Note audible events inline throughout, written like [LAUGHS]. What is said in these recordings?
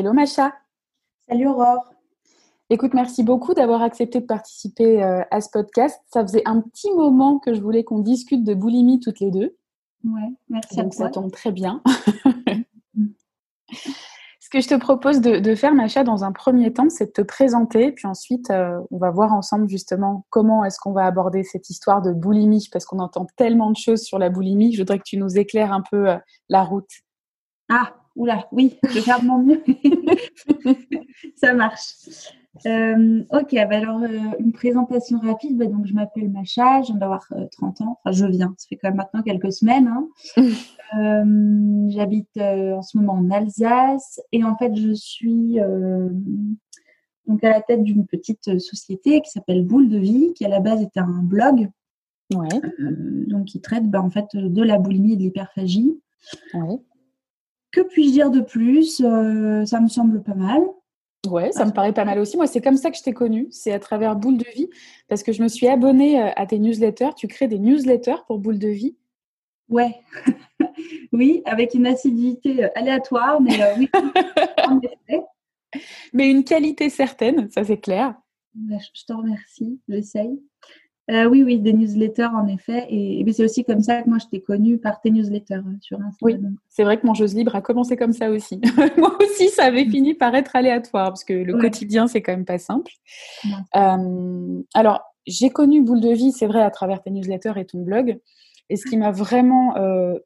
Hello Macha. Salut Aurore. Écoute, merci beaucoup d'avoir accepté de participer euh, à ce podcast. Ça faisait un petit moment que je voulais qu'on discute de boulimie toutes les deux. Ouais, merci Donc ça tombe très bien. [LAUGHS] Ce que je te propose de, faire, Macha, dans un premier temps, c'est de te présenter, puis ensuite, euh, on va voir ensemble justement comment est-ce qu'on va aborder cette histoire de boulimie, parce qu'on entend tellement de choses sur la boulimie. Je voudrais que tu nous éclaires un peu euh, la route. Ah, oula, oui, je vais faire de mon mieux. [LAUGHS] Ça marche. Euh, ok, bah alors euh, une présentation rapide. Bah, donc je m'appelle Macha, je viens d'avoir 30 euh, ans. Enfin, je viens, ça fait quand même maintenant quelques semaines. Hein. [LAUGHS] J'habite en ce moment en Alsace et en fait je suis donc à la tête d'une petite société qui s'appelle Boule de Vie, qui à la base était un blog. Ouais. donc qui traite bah, en fait de la boulimie et de l'hyperphagie. Ouais. Que puis-je dire de plus Ça me semble pas mal. Ouais, ça me paraît pas mal aussi. Moi, c'est comme ça que je t'ai connue. C'est à travers Boule de Vie, parce que je me suis abonnée euh, à tes newsletters. Tu crées des newsletters pour Boule de Vie? Ouais, [LAUGHS] oui, avec une assiduité euh, aléatoire, mais euh, oui, [LAUGHS] en effet. Mais une qualité certaine, ça c'est clair. Bah, je te remercie, j'essaye. Euh, oui, oui, des newsletters en effet. Et, c'est aussi comme ça que moi je t'ai connue par tes newsletters euh, sur Instagram. Oui, c'est vrai que mon Jeux Libre a commencé comme ça aussi. [LAUGHS] moi aussi, ça avait mm. fini par être aléatoire parce que le quotidien, c'est quand même pas simple. Euh, alors, j'ai connu Boule de Vie, c'est vrai, à travers tes newsletters et ton blog. Et ce qui m'a vraiment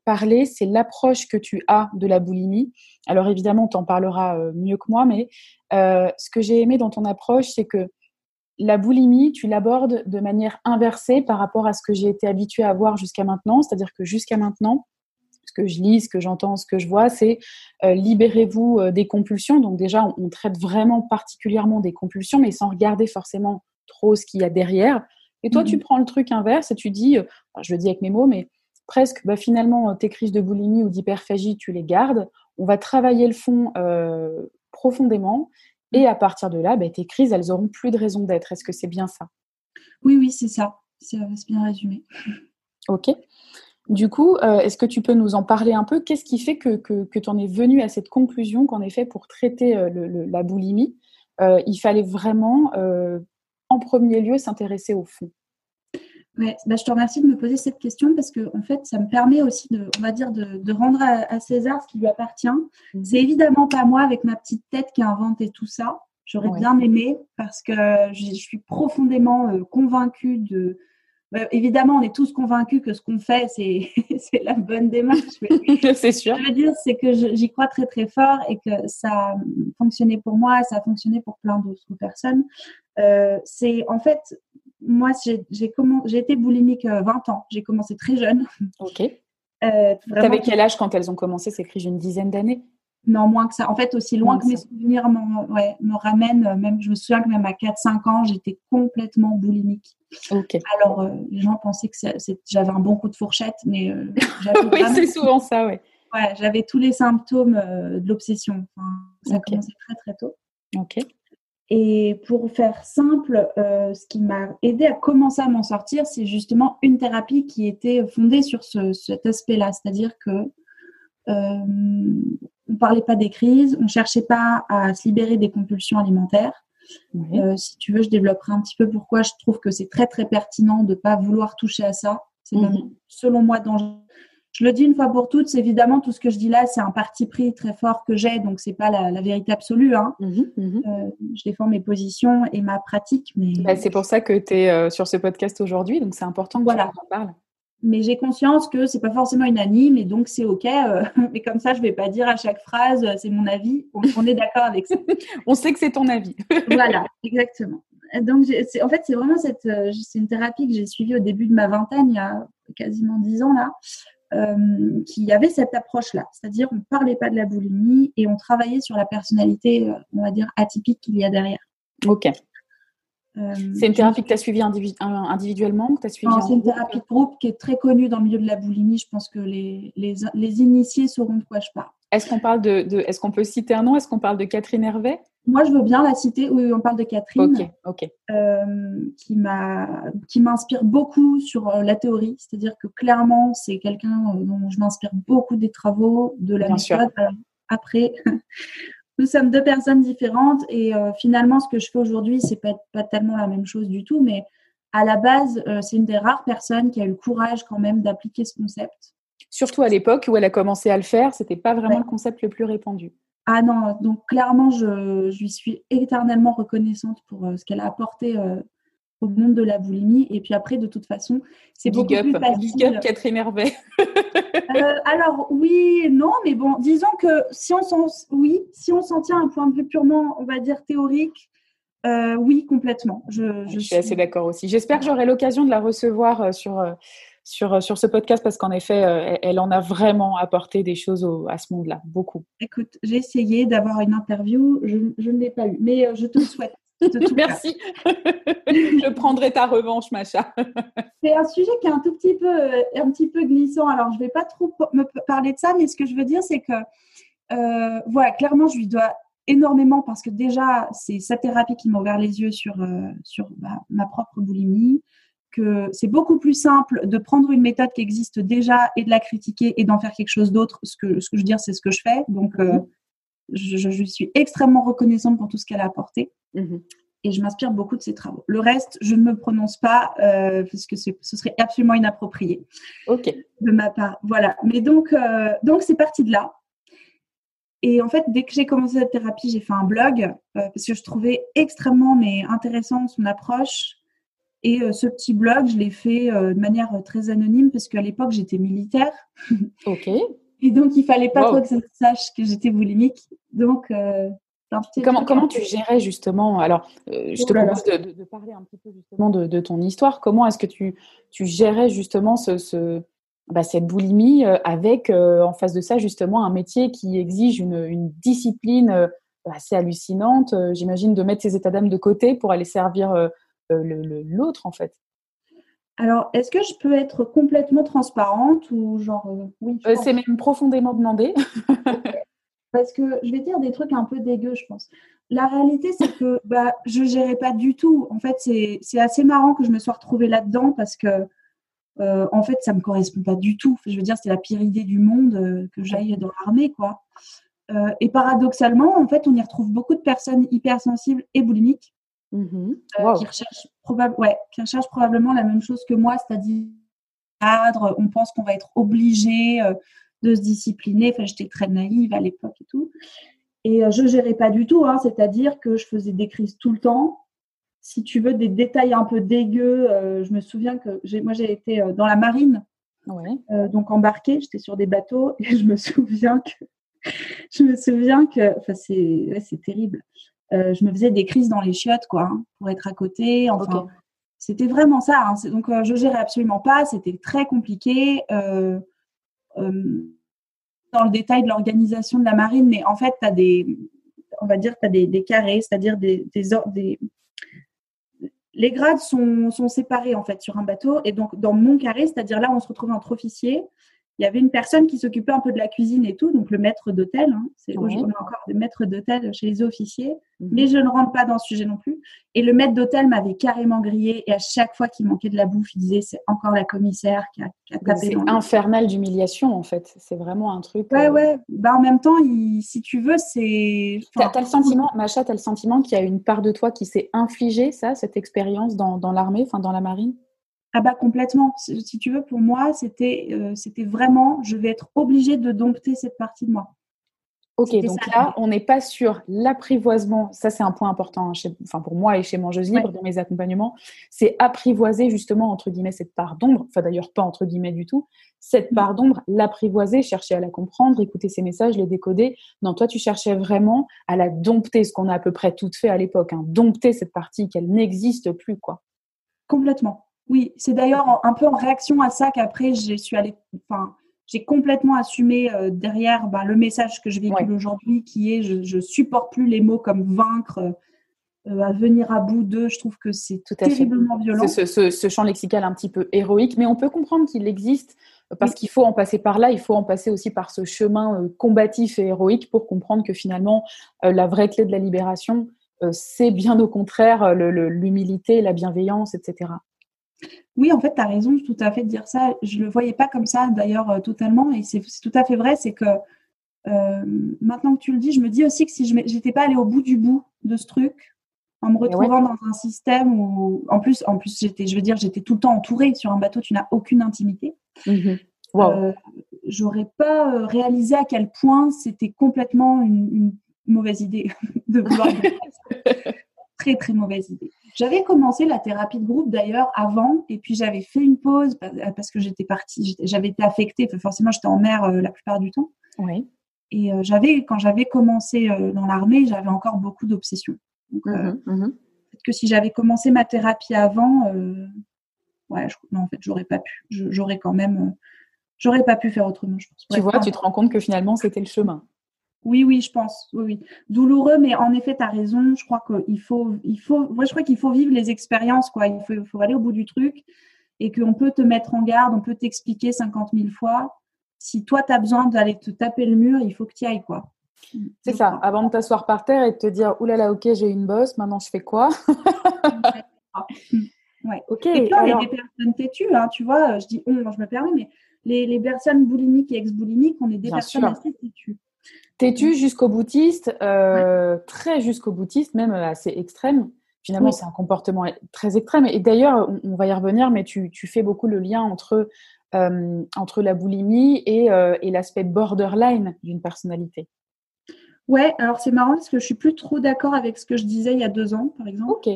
parlé, c'est l'approche que tu as de la boulimie. Alors évidemment, tu en parleras mieux que moi, mais ce que j'ai aimé dans ton approche, c'est que la boulimie, tu l'abordes de manière inversée par rapport à ce que j'ai été habituée à voir jusqu'à maintenant. C'est-à-dire que jusqu'à maintenant, ce que je lis, ce que j'entends, ce que je vois, c'est euh, libérez-vous euh, des compulsions. Donc déjà, on, traite vraiment particulièrement des compulsions, mais sans regarder forcément trop ce qu'il y a derrière. Et toi, tu mmh prends le truc inverse et tu dis, euh, je le dis avec mes mots, mais presque, bah, finalement, tes crises de boulimie ou d'hyperphagie, tu les gardes. On va travailler le fond profondément et à partir de là, bah, tes crises, elles n'auront plus de raison d'être. Est-ce que c'est bien ça? Oui, oui, c'est ça. C'est bien résumé. Ok. Du coup, euh, est-ce que tu peux nous en parler un peu? Qu'est-ce qui fait que, que, tu en es venu à cette conclusion qu'en effet, pour traiter euh, la boulimie, euh, il fallait vraiment, en premier lieu, s'intéresser au fond? Ouais, bah, je te remercie de me poser cette question parce que en fait, ça me permet aussi de, on va dire, de, rendre à, César ce qui lui appartient. Mhm. C'est évidemment pas moi avec ma petite tête qui a inventé tout ça. J'aurais bien aimé parce que je, suis profondément euh, convaincue de. Bah, évidemment, on est tous convaincus que ce qu'on fait, c'est [LAUGHS] la bonne démarche. [LAUGHS] c'est sûr. Je veux dire, c'est que j'y crois très très fort et que ça a fonctionné pour moi, ça a fonctionné pour plein d'autres personnes. Euh, c'est en fait moi, j'ai été boulimique 20 euh, ans. J'ai commencé très jeune. Ok. Euh, T'avais quel âge quand elles ont commencé? C'est écrit une dizaine d'années Non, moins que ça. En fait, aussi loin que, mes souvenirs me ramènent. Euh, même, je me souviens que même à 4-5 ans, j'étais complètement boulimique. Ok. Alors, euh, les gens pensaient que j'avais un bon coup de fourchette, mais [LAUGHS] oui, c'est souvent ça, ouais. Ouais, j'avais tous les symptômes de l'obsession. ça a commencé très très tôt. Ok. Et pour faire simple, euh, ce qui m'a aidé à commencer à m'en sortir, c'est justement une thérapie qui était fondée sur cet aspect-là, c'est-à-dire que euh, on parlait pas des crises, on cherchait pas à se libérer des compulsions alimentaires. Euh, si tu veux, je développerai un petit peu pourquoi je trouve que c'est très très pertinent de pas vouloir toucher à ça. C'est mmh selon moi dangereux je le dis une fois pour toutes, évidemment tout ce que je dis là, c'est un parti pris très fort que j'ai, donc c'est pas la, vérité absolue. Hein. Mmh mmh euh, je défends mes positions et ma pratique, mais bah, c'est pour ça que tu es euh, sur ce podcast aujourd'hui, donc c'est important que voilà. tu en parles. Mais j'ai conscience que c'est pas forcément unanime et donc c'est ok. Euh, [LAUGHS] mais comme ça, je vais pas dire à chaque phrase c'est mon avis. On, est d'accord avec ça. [LAUGHS] on sait que c'est ton avis. [LAUGHS] voilà, exactement. Donc en fait, c'est vraiment cette, c'est une thérapie que j'ai suivie au début de ma vingtaine, il y a quasiment dix ans là. Euh, qui avait cette approche-là. C'est-à-dire, on ne parlait pas de la boulimie et on travaillait sur la personnalité, euh, on va dire, atypique qu'il y a derrière. Ok. Euh, c'est une thérapie que tu as suivie individuellement que suivi C'est une thérapie de groupe qui est très connue dans le milieu de la boulimie. Je pense que les, les, les initiés sauront de quoi je parle. Est-ce qu'on parle de, de est-ce qu'on peut citer un nom? Est-ce qu'on parle de Catherine Hervé? Moi, je veux bien la citer. Oui, on parle de Catherine, euh, qui m'a, qui m'inspire beaucoup sur euh, la théorie. C'est-à-dire que clairement, c'est quelqu'un euh, dont je m'inspire beaucoup des travaux, de la méthode. après, [LAUGHS] nous sommes deux personnes différentes et finalement, ce que je fais aujourd'hui, c'est pas, pas tellement la même chose du tout, mais à la base, c'est une des rares personnes qui a eu le courage quand même d'appliquer ce concept. Surtout à l'époque où elle a commencé à le faire, c'était pas vraiment le concept le plus répandu. Ah non, donc clairement, je, lui suis éternellement reconnaissante pour ce qu'elle a apporté au monde de la boulimie. Et puis après, de toute façon, c'est beaucoup plus facile. Big up Catherine Hervé. Euh, alors oui, non, mais bon, disons que si on s'en, oui, si on s'en tient à un point de vue purement, on va dire théorique, euh, oui, complètement. Je, je, suis, assez d'accord aussi. J'espère que j'aurai l'occasion de la recevoir euh, sur, sur, sur ce podcast parce qu'en effet, elle en a vraiment apporté des choses à ce monde-là, beaucoup. Écoute, j'ai essayé d'avoir une interview, je, je ne l'ai pas eu, mais je te le souhaite. [LAUGHS] Merci. [LAUGHS] je prendrai ta revanche, Macha. [LAUGHS] c'est un sujet qui est un tout petit peu, euh, un petit peu glissant. Alors, je ne vais pas trop me parler de ça, mais ce que je veux dire, c'est que, euh, voilà, clairement, je lui dois énormément parce que déjà, c'est sa thérapie qui m'a ouvert les yeux sur, euh, sur bah, ma propre boulimie. Que c'est beaucoup plus simple de prendre une méthode qui existe déjà et de la critiquer et d'en faire quelque chose d'autre. Ce que, ce que je veux dire, c'est ce que je fais. Donc, mhm. je, je, suis extrêmement reconnaissante pour tout ce qu'elle a apporté. Mhm. Et je m'inspire beaucoup de ses travaux. Le reste, je ne me prononce pas euh, parce que ce serait absolument inapproprié. Ok. De ma part. Voilà. Mais donc, euh, donc c'est parti de là. Et en fait, dès que j'ai commencé cette thérapie, j'ai fait un blog euh, parce que je trouvais extrêmement mais intéressant son approche. Et ce petit blog, je l'ai fait de manière très anonyme parce qu'à l'époque, j'étais militaire. [LAUGHS] Ok. Et donc, il fallait pas trop que ça sache que j'étais boulimique. Donc, Comment, comment tu gérais justement? Alors, euh, je te propose de, parler un petit peu justement de, ton histoire. Comment est-ce que tu, tu gérais justement ce, bah, cette boulimie euh, avec euh, en face de ça justement un métier qui exige une, discipline assez hallucinante J'imagine de mettre ses états d'âme de côté pour aller servir l'autre en fait. Alors, est-ce que je peux être complètement transparente ou genre oui C'est même profondément demandé. [LAUGHS] Parce que je vais dire des trucs un peu dégueux, je pense. La réalité, c'est que [LAUGHS] bah, je ne gérais pas du tout. En fait, c'est assez marrant que je me sois retrouvée là-dedans parce que, euh, en fait, ça ne me correspond pas du tout. Je veux dire, c'est la pire idée du monde euh, que j'aille dans l'armée, quoi. Euh, et paradoxalement, en fait, on y retrouve beaucoup de personnes hypersensibles et boulimiques mmh qui, recherchent ouais, qui recherchent probablement la même chose que moi, c'est-à-dire cadre, on pense qu'on va être obligé de se discipliner. Enfin, j'étais très naïve à l'époque et tout. Et euh, je gérais pas du tout, hein. c'est-à-dire que je faisais des crises tout le temps. Si tu veux des détails un peu dégueux, euh, je me souviens que moi j'ai été euh, dans la marine, donc embarquée, j'étais sur des bateaux et [LAUGHS] je me souviens que je me souviens que, enfin c'est terrible. Je me faisais des crises dans les chiottes quoi, hein, pour être à côté. Enfin, c'était vraiment ça. Hein. Donc je gérais absolument pas, c'était très compliqué dans le détail de l'organisation de la marine, mais en fait, tu as des, on va dire, tu as des, carrés, c'est-à-dire des, des, les grades sont, sont, séparés en fait sur un bateau. Et donc, dans mon carré, c'est-à-dire là on se retrouve entre officiers, il y avait une personne qui s'occupait un peu de la cuisine et tout, donc le maître d'hôtel. Hein, c'est on a encore des maîtres d'hôtel chez les officiers, mhm. mais je ne rentre pas dans ce sujet non plus. Et le maître d'hôtel m'avait carrément grillé et à chaque fois qu'il manquait de la bouffe, il disait c'est encore la commissaire qui a, qui a tapé. C'est infernal d'humiliation en fait. C'est vraiment un truc. Ouais, euh, ouais. Bah, en même temps, si tu veux, c'est. T'as as le sentiment, Macha, t'as le sentiment qu'il y a une part de toi qui s'est infligée ça, cette expérience dans, dans l'armée, enfin dans la marine? Ah bah complètement. Si tu veux, pour moi, c'était euh, c'était vraiment, je vais être obligée de dompter cette partie de moi. Ok, donc là, on n'est pas sur l'apprivoisement. Ça, c'est un point important hein, enfin, pour moi et chez Mangeuse Libre dans mes accompagnements. C'est apprivoiser justement, entre guillemets, cette part d'ombre. Enfin, d'ailleurs, pas entre guillemets du tout. Cette mmh. part d'ombre, l'apprivoiser, chercher à la comprendre, écouter ses messages, les décoder. Non, toi, tu cherchais vraiment à la dompter, ce qu'on a à peu près tout fait à l'époque. Hein. Dompter cette partie, qu'elle n'existe plus, quoi. Complètement. Oui, c'est d'ailleurs un peu en réaction à ça qu'après, je suis allée, enfin, j'ai complètement assumé euh, derrière bah, le message que je véhicule aujourd'hui, qui est je, je supporte plus les mots comme vaincre, euh, à venir à bout d'eux. Je trouve que c'est terriblement violent. Ce, ce, ce, champ lexical un petit peu héroïque, mais on peut comprendre qu'il existe parce qu'il faut en passer par là, il faut en passer aussi par ce chemin euh, combatif et héroïque pour comprendre que finalement, la vraie clé de la libération, c'est bien au contraire l'humilité, la bienveillance, etc. Oui, en fait, tu as raison tout à fait de dire ça. Je ne le voyais pas comme ça, d'ailleurs, euh, totalement. Et c'est tout à fait vrai. C'est que maintenant que tu le dis, je me dis aussi que si je n'étais pas allée au bout du bout de ce truc, en me retrouvant dans un système où, en plus, en plus, j'étais, je veux dire, j'étais tout le temps entourée. Sur un bateau, tu n'as aucune intimité. Mmh j'aurais pas réalisé à quel point c'était complètement une, mauvaise idée [LAUGHS] de vouloir. [LAUGHS] très très mauvaise idée. J'avais commencé la thérapie de groupe d'ailleurs avant, et puis j'avais fait une pause parce que j'étais partie, j'avais été affectée. Forcément, j'étais en mer la plupart du temps. Oui. Et j'avais, quand j'avais commencé dans l'armée, j'avais encore beaucoup d'obsessions. Donc, euh, mhm, mhm. peut-être que si j'avais commencé ma thérapie avant, euh, ouais, non, en fait, j'aurais pas pu. J'aurais quand même, euh, j'aurais pas pu faire autrement, je pense. tu vois, tu te rends compte que finalement, c'était le chemin. Oui, oui, je pense. Oui, oui. Douloureux, mais en effet, tu as raison. Je crois qu'il faut, il faut, moi, je crois qu'il faut vivre les expériences, quoi. Il faut, il faut aller au bout du truc et qu'on peut te mettre en garde, on peut t'expliquer 50 000 fois. Si toi, tu as besoin d'aller te taper le mur, il faut que tu y ailles, quoi. C'est ça, avant de t'asseoir par terre et de te dire oulala, ok, j'ai une bosse, maintenant je fais quoi? [LAUGHS] Ouais. Ok. Et puis, alors... il y a des personnes têtues, hein, tu vois, je dis on, je me permets, mais les, les personnes boulimiques et ex-boulimiques, on est des personnes assez têtues. Têtues jusqu'au boutiste, euh, très jusqu'au boutiste, même assez extrême. Finalement, c'est un comportement très extrême. Et d'ailleurs, on, va y revenir, mais tu, tu, fais beaucoup le lien entre, euh, entre la boulimie et, euh, et l'aspect borderline d'une personnalité. Ouais, alors c'est marrant parce que je suis plus trop d'accord avec ce que je disais il y a deux ans, par exemple. Ok.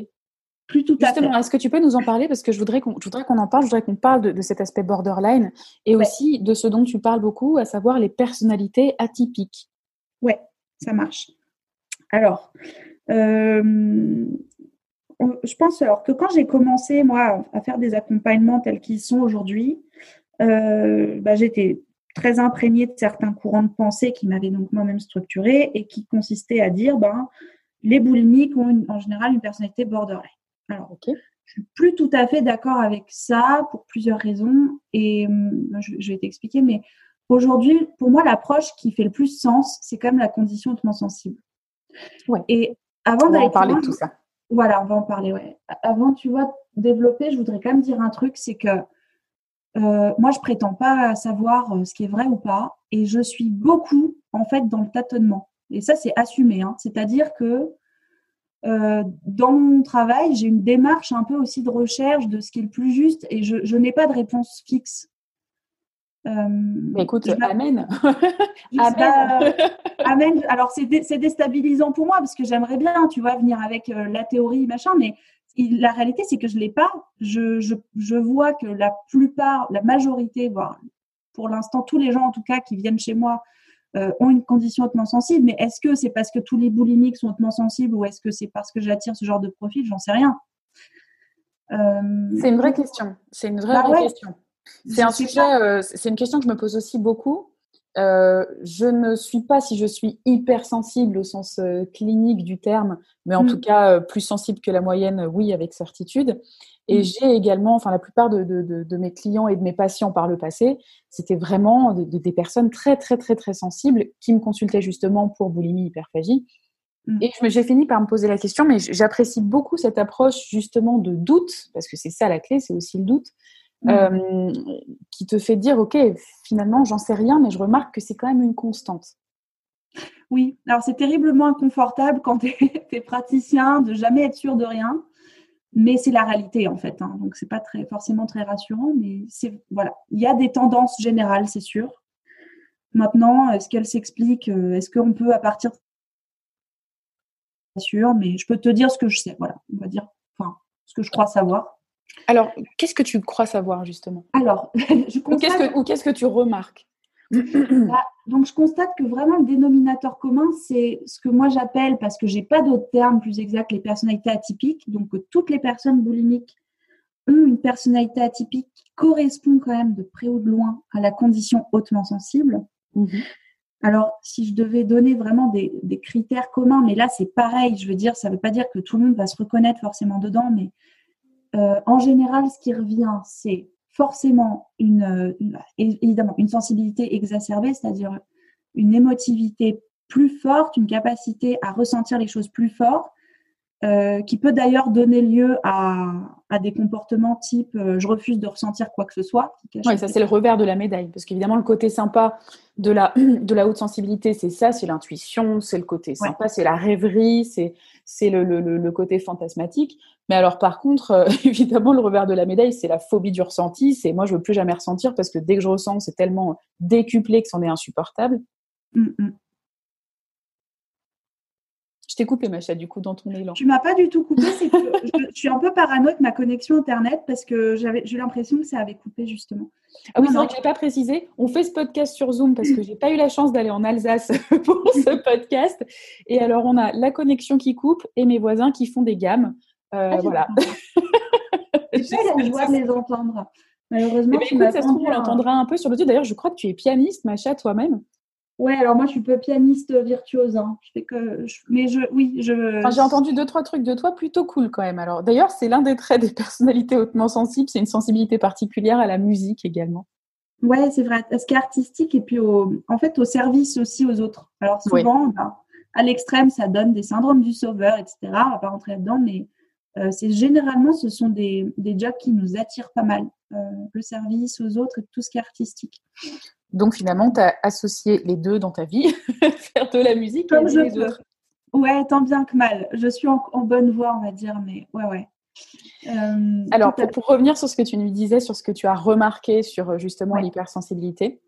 Plus tout à Justement, est-ce que tu peux nous en parler? Parce que je voudrais qu'on qu'on en parle, je voudrais qu'on parle de, cet aspect borderline et aussi de ce dont tu parles beaucoup, à savoir les personnalités atypiques. Ouais, ça marche. Alors, euh, je pense alors que quand j'ai commencé, moi, à faire des accompagnements tels qu'ils sont aujourd'hui, euh, bah, j'étais très imprégnée de certains courants de pensée qui m'avaient donc moi-même structurée et qui consistaient à dire ben, les boulimiques ont en général une personnalité borderline. Alors, ok, je suis plus tout à fait d'accord avec ça pour plusieurs raisons et hum, je, vais t'expliquer, mais aujourd'hui, pour moi, l'approche qui fait le plus sens, c'est quand même la condition hautement sensible. Ouais. Et avant d'aller parler de tout ça. Voilà, on va en parler. Ouais. Avant, tu vois, développer, je voudrais quand même dire un truc, c'est que euh, moi, je prétends pas savoir euh, ce qui est vrai ou pas, et je suis beaucoup en fait dans le tâtonnement. Et ça, c'est assumé. Hein. C'est-à-dire que euh, dans mon travail, j'ai une démarche un peu aussi de recherche de ce qui est le plus juste, et je, n'ai pas de réponse fixe. Mais écoute, amen. [LAUGHS] amen. [LAUGHS] amen. Alors, c'est déstabilisant pour moi parce que j'aimerais bien, tu vois, venir avec la théorie, machin, mais la réalité, c'est que je ne l'ai pas. Je, je, je, vois que la plupart, la majorité, voire pour l'instant tous les gens en tout cas qui viennent chez moi euh, ont une condition hautement sensible. Mais est-ce que c'est parce que tous les boulimiques sont hautement sensibles ou est-ce que c'est parce que j'attire ce genre de profil? J'en sais rien. Euh, c'est une vraie question. C'est une vraie, bah question. C'est un sujet. Euh, c'est une question que je me pose aussi beaucoup. Euh, je ne suis pas, si je suis hypersensible au sens euh, clinique du terme, mais en mm. tout cas euh, plus sensible que la moyenne, oui, avec certitude. Et mm. j'ai également, enfin la plupart de, de, mes clients et de mes patients par le passé, c'était vraiment des personnes très très très très sensibles qui me consultaient justement pour boulimie, hyperphagie. Mm. Et j'ai fini par me poser la question, mais j'apprécie beaucoup cette approche justement de doute, parce que c'est ça la clé, c'est aussi le doute, Mmh. Euh, qui te fait dire, OK, finalement, j'en sais rien, mais je remarque que c'est quand même une constante. Oui, alors c'est terriblement inconfortable quand tu es, [LAUGHS] praticien de jamais être sûr de rien, mais c'est la réalité en fait. Hein. donc c'est pas très, forcément très rassurant, mais c'est voilà, il y a des tendances générales, c'est sûr. Maintenant, est-ce qu'elles s'expliquent euh, Est-ce qu'on peut à partir sûr, mais je peux te dire ce que je sais. Voilà, on va dire, enfin, ce que je crois savoir. Alors, qu'est-ce que tu crois savoir justement? Alors, [LAUGHS] je constate... Ou qu'est-ce que, tu remarques? Bah, Donc, je constate que vraiment le dénominateur commun, c'est ce que moi j'appelle, parce que j'ai pas d'autres termes plus exacts, les personnalités atypiques. Donc, toutes les personnes boulimiques ont une personnalité atypique qui correspond quand même de près ou de loin à la condition hautement sensible. Mhm. Alors, si je devais donner vraiment des, des critères communs, mais là c'est pareil, je veux dire, ça ne veut pas dire que tout le monde va se reconnaître forcément dedans, mais euh, en général, ce qui revient, c'est forcément une, évidemment une sensibilité exacerbée, c'est-à-dire une émotivité plus forte, une capacité à ressentir les choses plus fort, euh, qui peut d'ailleurs donner lieu à, à des comportements type je refuse de ressentir quoi que ce soit. Oui, ça c'est le revers de la médaille, parce qu'évidemment le côté sympa de la, [CLEARS THROAT] de la haute sensibilité, c'est ça, c'est l'intuition, c'est le côté sympa, c'est la rêverie, c'est c'est le, le, le, côté fantasmatique. Mais alors par contre, [LAUGHS] évidemment, le revers de la médaille, c'est la phobie du ressenti, c'est moi je veux plus jamais ressentir parce que dès que je ressens, c'est tellement décuplé que c'en est insupportable. Mmh, mmh. T'ai coupé, Macha, du coup, dans ton élan. Tu m'as pas du tout coupé, c'est que je, suis un peu parano de ma connexion Internet parce que j'avais, j'ai l'impression que ça avait coupé, justement. Ah oui, c'est vrai que je n'ai pas précisé. On fait ce podcast sur Zoom parce que j'ai pas eu la chance d'aller en Alsace [LAUGHS] pour [LAUGHS] ce podcast. Et alors, on a la connexion qui coupe et mes voisins qui font des gammes. Euh, ah, voilà. [LAUGHS] J'ai la joie de les entendre. Malheureusement, eh ben, ça se trouve, on l'entendra un peu sur le dessus. D'ailleurs, je crois que tu es pianiste, Macha, toi-même. Ouais, alors moi je suis peu pianiste virtuose. Hein. Je fais que, mais je, oui, je. j'ai entendu deux trois trucs de toi plutôt cool quand même. Alors d'ailleurs, c'est l'un des traits des personnalités hautement sensibles, c'est une sensibilité particulière à la musique également. Ouais, c'est vrai. Ce qui est artistique et puis au, en fait au service aussi aux autres. Alors souvent, ben, à l'extrême, ça donne des syndromes du sauveur, etc. On va pas rentrer là-dedans, mais euh, c'est généralement ce sont des, des jobs qui nous attirent pas mal. Euh, le service aux autres et tout ce qui est artistique. Donc finalement, tu as associé les deux dans ta vie, [LAUGHS] faire de la musique Comme et je les autres. Ouais, tant bien que mal. Je suis en, bonne voie, on va dire, mais ouais, ouais. Euh, Alors, pour, revenir sur ce que tu nous disais, sur ce que tu as remarqué sur euh, justement l'hypersensibilité.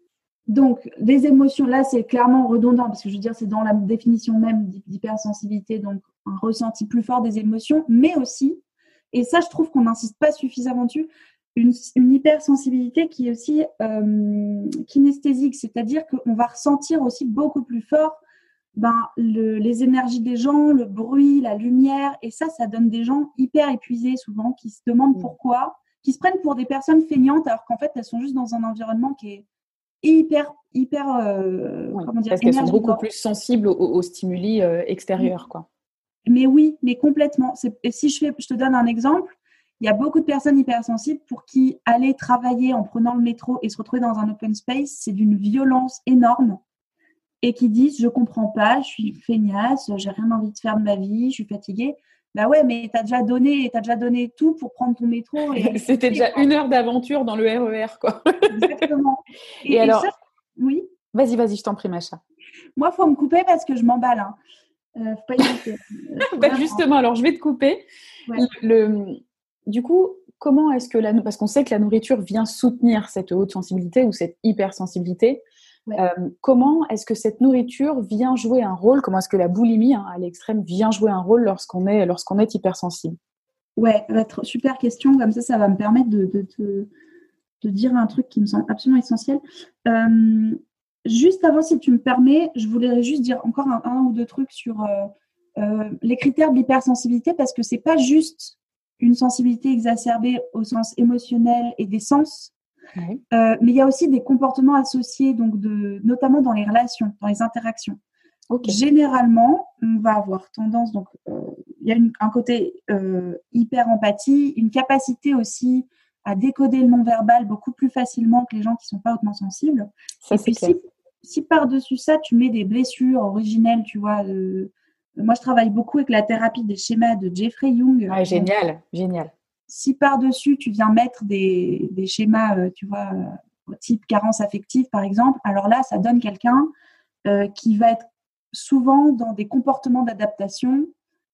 Donc, des émotions, là, c'est clairement redondant, parce que je veux dire, c'est dans la définition même d'hypersensibilité, donc un ressenti plus fort des émotions, mais aussi, et ça, je trouve qu'on n'insiste pas suffisamment dessus, une, hypersensibilité qui est aussi euh, kinesthésique, c'est-à-dire qu'on va ressentir aussi beaucoup plus fort ben, les énergies des gens, le bruit, la lumière, et ça, ça donne des gens hyper épuisés souvent, qui se demandent mmh. pourquoi, qui se prennent pour des personnes feignantes, alors qu'en fait, elles sont juste dans un environnement qui est hyper, hyper, euh, comment dire, parce qu'elles sont beaucoup plus sensibles aux, stimuli euh, extérieurs, quoi. Mais oui, mais complètement. Et si je, fais, je te donne un exemple, il y a beaucoup de personnes hypersensibles pour qui aller travailler en prenant le métro et se retrouver dans un open space, c'est d'une violence énorme et qui disent je comprends pas, je suis feignasse, j'ai rien envie de faire de ma vie, je suis fatiguée. Bah ouais, mais tu as déjà donné, as déjà donné tout pour prendre ton métro. [LAUGHS] C'était déjà une heure d'aventure dans le RER, e quoi. Exactement. [LAUGHS] Et, alors, oui. Vas-y, vas-y, je t'en prie, Macha. Moi, faut me couper parce que je m'emballe. Hein. Euh, faut pas [LAUGHS] bah, justement, alors je vais te couper. Le, du coup, comment est-ce que la parce qu'on sait que la nourriture vient soutenir cette haute sensibilité ou cette hypersensibilité. Euh, comment est-ce que cette nourriture vient jouer un rôle Comment est-ce que la boulimie hein, à l'extrême vient jouer un rôle lorsqu'on est lorsqu'on est hypersensible? Ouais, super question. Comme ça, ça va me permettre de, de, dire un truc qui me semble absolument essentiel. Euh, juste avant, si tu me permets, je voulais juste dire encore un, ou deux trucs sur euh, les critères d'hypersensibilité parce que c'est pas juste une sensibilité exacerbée au sens émotionnel et des sens. Euh, mais il y a aussi des comportements associés, donc de, notamment dans les relations, dans les interactions. Généralement, on va avoir tendance, donc euh, il y a un côté euh, hyper empathie, une capacité aussi à décoder le non-verbal beaucoup plus facilement que les gens qui sont pas hautement sensibles. Ça, Et si, si par-dessus ça, tu mets des blessures originelles, tu vois, moi, je travaille beaucoup avec la thérapie des schémas de Jeffrey Young. Ah, génial, génial. Si par-dessus, tu viens mettre des, des schémas, euh, tu vois, euh, type carence affective, par exemple, alors là, ça donne quelqu'un euh, qui va être souvent dans des comportements d'adaptation,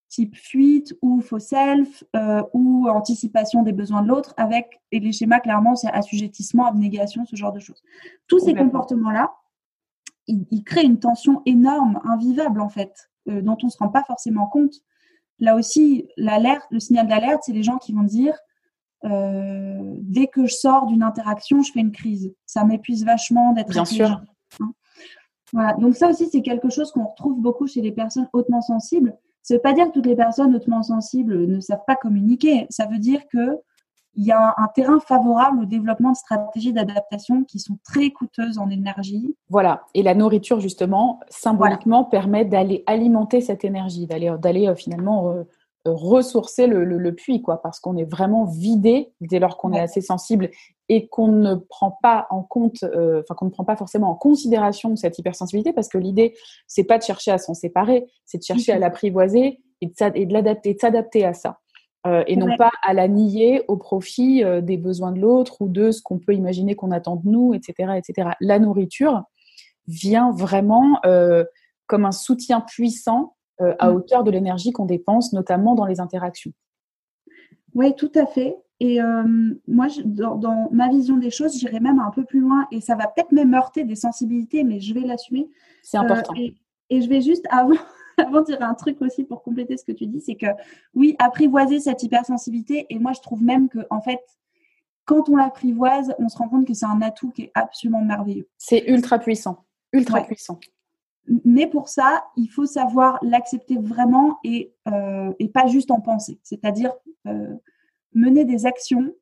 type fuite ou faux self, ou anticipation des besoins de l'autre, avec, et les schémas, clairement, c'est assujettissement, abnégation, ce genre de choses. Tous ces comportements-là, ils créent une tension énorme, invivable, en fait. Euh, dont on ne se rend pas forcément compte. Là aussi, l'alerte, le signal d'alerte, c'est les gens qui vont dire euh, dès que je sors d'une interaction, je fais une crise. Ça m'épuise vachement d'être bien sûr. Hein. voilà. Donc ça aussi, c'est quelque chose qu'on retrouve beaucoup chez les personnes hautement sensibles. Ça ne veut pas dire que toutes les personnes hautement sensibles ne savent pas communiquer. Ça veut dire que il y a un terrain favorable au développement de stratégies d'adaptation qui sont très coûteuses en énergie. Voilà, et la nourriture justement, symboliquement, permet d'aller alimenter cette énergie, d'aller d'aller euh, finalement euh, euh, ressourcer le, puits, quoi, parce qu'on est vraiment vidé dès lors qu'on est assez sensible et qu'on ne prend pas en compte, enfin qu'on ne prend pas forcément en considération cette hypersensibilité, parce que l'idée c'est pas de chercher à s'en séparer, c'est de chercher à l'apprivoiser et de, et de l'adapter, de s'adapter à ça. Euh, et non pas à la nier au profit euh, des besoins de l'autre ou de ce qu'on peut imaginer qu'on attend de nous, etc., etc. La nourriture vient vraiment euh, comme un soutien puissant à mm. hauteur de l'énergie qu'on dépense, notamment dans les interactions. Oui, tout à fait. Et moi, dans, ma vision des choses, j'irai même un peu plus loin et ça va peut-être même heurter des sensibilités, mais je vais l'assumer. C'est important. Et, et, je vais juste, avant, [LAUGHS] avant de dire un truc aussi pour compléter ce que tu dis, c'est que oui, apprivoiser cette hypersensibilité, et moi je trouve même que en fait, quand on l'apprivoise, on se rend compte que c'est un atout qui est absolument merveilleux. C'est ultra puissant, ultra puissant. Mais pour ça, il faut savoir l'accepter vraiment et, euh, et pas juste en penser, c'est-à-dire euh, mener des actions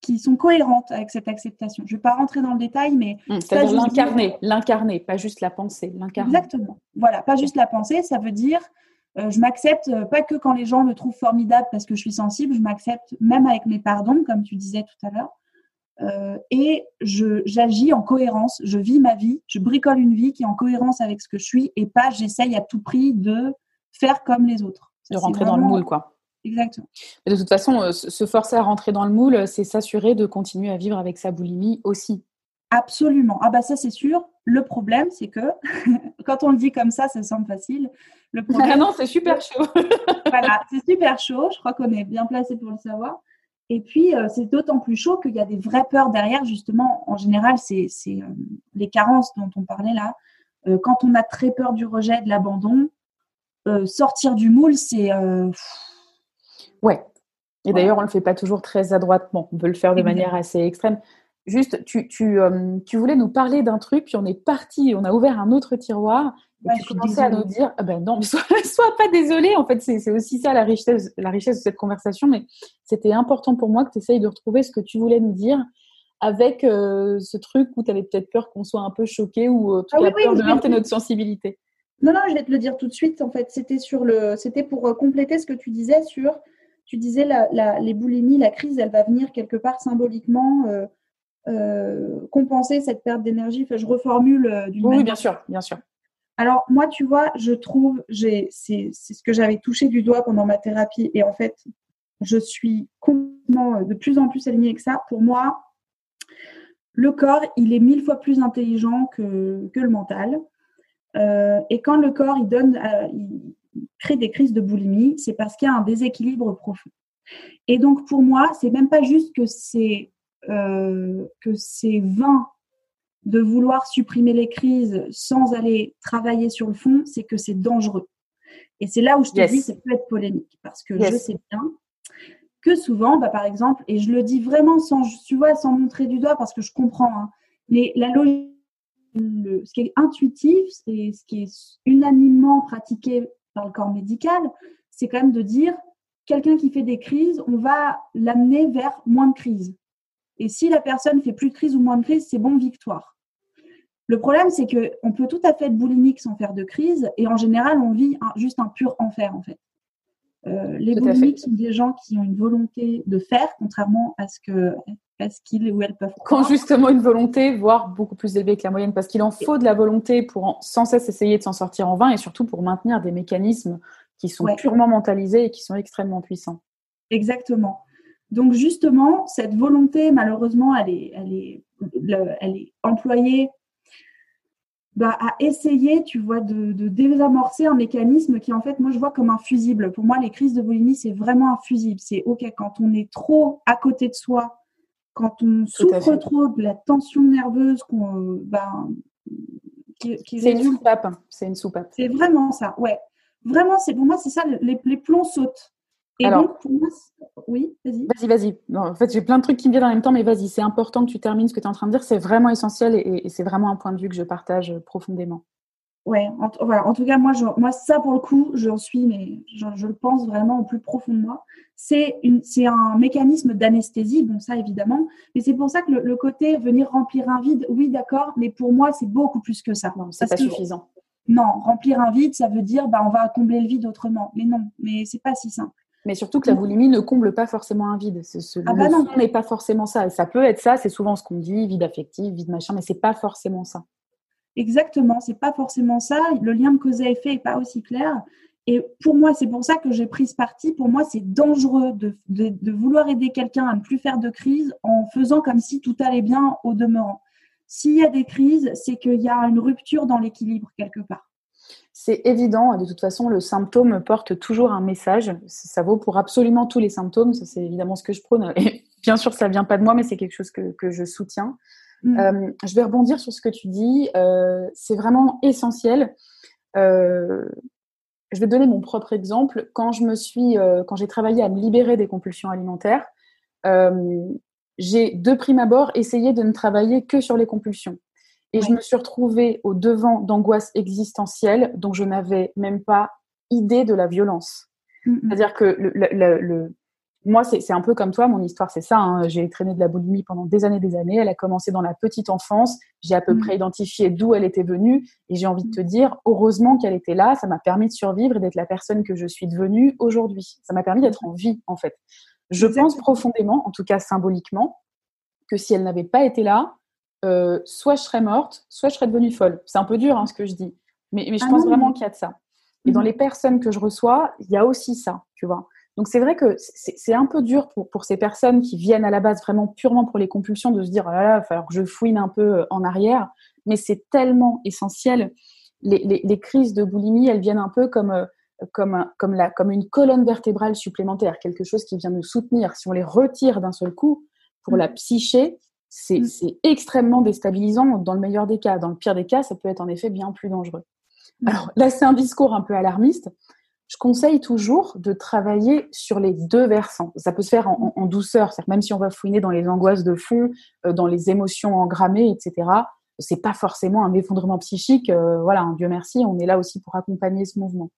qui sont cohérentes avec cette acceptation. Je ne vais pas rentrer dans le détail, mais... Mmh, c'est-à-dire l'incarner, l'incarner, pas juste la pensée, l'incarner. Exactement. Voilà, pas juste la pensée, ça veut dire euh, je m'accepte euh, pas que quand les gens me trouvent formidable parce que je suis sensible, je m'accepte même avec mes pardons, comme tu disais tout à l'heure. Euh, et j'agis en cohérence, je vis ma vie, je bricole une vie qui est en cohérence avec ce que je suis et pas j'essaye à tout prix de faire comme les autres. de rentrer dans le moule, quoi. Exactement. de toute façon, euh, se forcer à rentrer dans le moule, c'est s'assurer de continuer à vivre avec sa boulimie aussi. Absolument. Ah bah ça c'est sûr. Le problème c'est que [LAUGHS] quand on le dit comme ça, ça semble facile. Le [LAUGHS] problème, ah non, c'est super chaud. [LAUGHS] voilà, c'est super chaud. Je crois qu'on est bien placé pour le savoir. Et puis euh, c'est d'autant plus chaud qu'il y a des vraies peurs derrière. Justement, en général, c'est euh, les carences dont on parlait là. quand on a très peur du rejet, de l'abandon, sortir du moule, c'est Ouais. Et d'ailleurs, on ne le fait pas toujours très adroitement. On peut le faire de manière assez extrême. Juste, tu, tu, euh, tu voulais nous parler d'un truc, puis on est parti, on a ouvert un autre tiroir, et tu commençais à nous dire, ah ben non, [LAUGHS] sois, sois pas désolé, en fait, c'est aussi ça la richesse, la richesse de cette conversation, mais c'était important pour moi que tu essayes de retrouver ce que tu voulais nous dire avec euh, ce truc où tu avais peut-être peur qu'on soit un peu choqué ou euh, tu ah, peur de heurter notre sensibilité. Non, non, je vais te le dire tout de suite, en fait, c'était sur le, c'était pour compléter ce que tu disais sur tu disais la, les boulimies, la crise, elle va venir quelque part symboliquement euh, euh, compenser cette perte d'énergie. Enfin, je reformule euh, d'une oui, bien sûr, bien sûr. Alors moi, tu vois, je trouve, c'est ce que j'avais touché du doigt pendant ma thérapie, et en fait, je suis complètement de plus en plus alignée avec ça. Pour moi, le corps, il est mille fois plus intelligent que, que le mental. et quand le corps, il donne, crée des crises de boulimie, c'est parce qu'il y a un déséquilibre profond. Et donc pour moi, c'est même pas juste que c'est euh, que c'est vain de vouloir supprimer les crises sans aller travailler sur le fond, c'est que c'est dangereux. Et c'est là où je te dis, ça peut être polémique, parce que je sais bien que souvent, bah, par exemple, et je le dis vraiment sans, tu vois, sans montrer du doigt, parce que je comprends, hein, mais la logique, ce qui est intuitif, c'est ce qui est unanimement pratiqué dans le corps médical, c'est quand même de dire quelqu'un qui fait des crises, on va l'amener vers moins de crises. Et si la personne fait plus de crises ou moins de crises, c'est bon, victoire. Le problème, c'est qu'on peut tout à fait être boulimique sans faire de crise, et en général, on vit juste un pur enfer, en fait. Euh, les boulimiques sont des gens qui ont une volonté de faire, contrairement à ce que ce qu'ils ou elles peuvent Quand justement une volonté, voire beaucoup plus élevée que la moyenne, parce qu'il en faut de la volonté pour sans cesse essayer de s'en sortir en vain et surtout pour maintenir des mécanismes qui sont purement mentalisés et qui sont extrêmement puissants. Exactement. Donc justement, cette volonté, malheureusement, elle est, elle est, elle est employée bah, à essayer, tu vois, de, de, désamorcer un mécanisme qui, en fait, moi, je vois comme un fusible. Pour moi, les crises de boulimie, c'est vraiment un fusible. C'est OK, quand on est trop à côté de soi, quand on souffre trop de la tension nerveuse, qu'on, ben, c'est une soupape. C'est une soupape. C'est vraiment ça, ouais. Vraiment, c'est pour moi, c'est ça, les, les, plombs sautent. Et donc, pour moi, oui, vas-y. Vas-y, vas-y. En fait, j'ai plein de trucs qui me viennent en même temps, mais vas-y, c'est important que tu termines ce que tu es en train de dire. C'est vraiment essentiel et c'est vraiment un point de vue que je partage profondément. Ouais, en, voilà. en tout cas, moi, je, moi, ça, pour le coup, j'en suis, mais je, le pense vraiment au plus profond de moi. C'est un mécanisme d'anesthésie, bon, ça, évidemment. Mais c'est pour ça que le, côté venir remplir un vide, oui, d'accord, mais pour moi, c'est beaucoup plus que ça. Non, c'est pas suffisant. Non, remplir un vide, ça veut dire, bah, on va combler le vide autrement. Mais non, mais c'est pas si simple. Mais surtout que la boulimie ne comble pas forcément un vide. Ce, ah bah non. n'est pas forcément ça. Ça peut être ça, c'est souvent ce qu'on dit, vide affectif, vide machin, mais c'est pas forcément ça. Exactement, c'est pas forcément ça. Le lien de cause à effet est pas aussi clair. Et pour moi, c'est pour ça que j'ai pris ce parti. Pour moi, c'est dangereux de, de, vouloir aider quelqu'un à ne plus faire de crise en faisant comme si tout allait bien au demeurant. S'il y a des crises, c'est qu'il y a une rupture dans l'équilibre quelque part. C'est évident, de toute façon, le symptôme porte toujours un message. Ça vaut pour absolument tous les symptômes, c'est évidemment ce que je prône. Et bien sûr, ça ne vient pas de moi, mais c'est quelque chose que, que je soutiens. Mm. Euh, je vais rebondir sur ce que tu dis. Euh, c'est vraiment essentiel. Euh, je vais donner mon propre exemple. Quand je me suis, quand j'ai travaillé à me libérer des compulsions alimentaires, j'ai de prime abord essayé de ne travailler que sur les compulsions. Et je me suis retrouvée au devant d'angoisses existentielles dont je n'avais même pas idée de la violence. C'est-à-dire que le, le, moi, c'est un peu comme toi, mon histoire, c'est ça. Hein. J'ai traîné de la boulimie pendant des années des années. Elle a commencé dans la petite enfance. J'ai à peu mm. près identifié d'où elle était venue. Et j'ai envie de te dire, heureusement qu'elle était là. Ça m'a permis de survivre et d'être la personne que je suis devenue aujourd'hui. Ça m'a permis d'être en vie, en fait. Je pense profondément, en tout cas symboliquement, que si elle n'avait pas été là, euh, soit je serais morte, soit je serais devenue folle. C'est un peu dur hein, ce que je dis. Mais, mais je ah pense vraiment qu'il y a de ça. Et dans mm. les personnes que je reçois, il y a aussi ça, tu vois. Donc c'est vrai que c'est un peu dur pour, pour, ces personnes qui viennent à la base vraiment purement pour les compulsions de se dire, oh là là, il va falloir que je fouine un peu euh, en arrière. Mais c'est tellement essentiel. Les, les, les, crises de boulimie, elles viennent un peu comme, euh, comme, comme, la, comme une colonne vertébrale supplémentaire, quelque chose qui vient nous soutenir. Si on les retire d'un seul coup, pour la mm. psyché, mm. c'est extrêmement déstabilisant dans le meilleur des cas. Dans le pire des cas, ça peut être en effet bien plus dangereux. Mm. Alors là, c'est un discours un peu alarmiste je conseille toujours de travailler sur les deux versants. Ça peut se faire en, douceur, même si on va fouiner dans les angoisses de fond, euh, dans les émotions engrammées, etc. C'est pas forcément un effondrement psychique. Euh, voilà, Dieu merci, on est là aussi pour accompagner ce mouvement.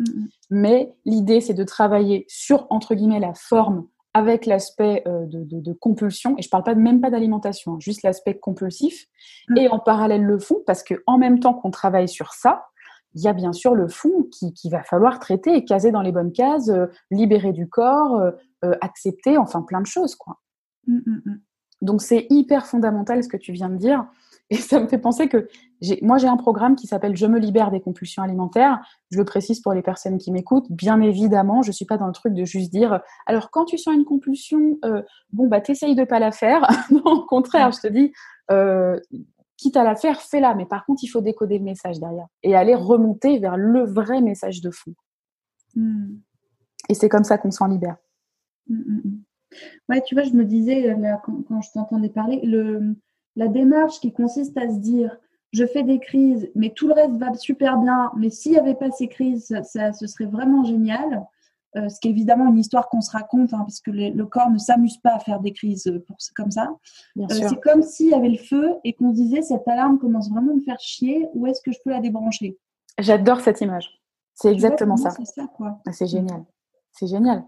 Mm-hmm. Mais l'idée, c'est de travailler sur entre guillemets la forme avec l'aspect euh, de, compulsion, et je parle pas même pas d'alimentation, hein, juste l'aspect compulsif, mm. et en parallèle le fond, parce que en même temps qu'on travaille sur ça, il y a bien sûr le fond qui, va falloir traiter et caser dans les bonnes cases, euh, libérer du corps, euh, euh, accepter, enfin plein de choses. quoi. Mmh, mmh. Donc c'est hyper fondamental ce que tu viens de dire. Et ça me fait penser que moi j'ai un programme qui s'appelle Je me libère des compulsions alimentaires. Je le précise pour les personnes qui m'écoutent. Bien évidemment, je suis pas dans le truc de juste dire alors quand tu sens une compulsion, bon bah t'essayes de pas la faire. [LAUGHS] non, au contraire, je te dis quitte à la faire, fais-la. Mais par contre, il faut décoder le message derrière et aller remonter vers le vrai message de fond. Hmm. Et c'est comme ça qu'on s'en libère. Hmm, hmm, ouais, tu vois, je me disais, euh, quand, je t'entendais parler, le, la démarche qui consiste à se dire, je fais des crises, mais tout le reste va super bien, mais s'il n'y avait pas ces crises, ça, ce serait vraiment génial. Euh, ce qui est évidemment une histoire qu'on se raconte, hein, parce que le corps ne s'amuse pas à faire des crises euh, pour, comme ça. Euh, c'est comme s'il y avait le feu et qu'on disait cette alarme commence vraiment à me faire chier, où est-ce que je peux la débrancher? J'adore cette image. C'est exactement ça. C'est ça, quoi? Ah, c'est génial. C'est génial.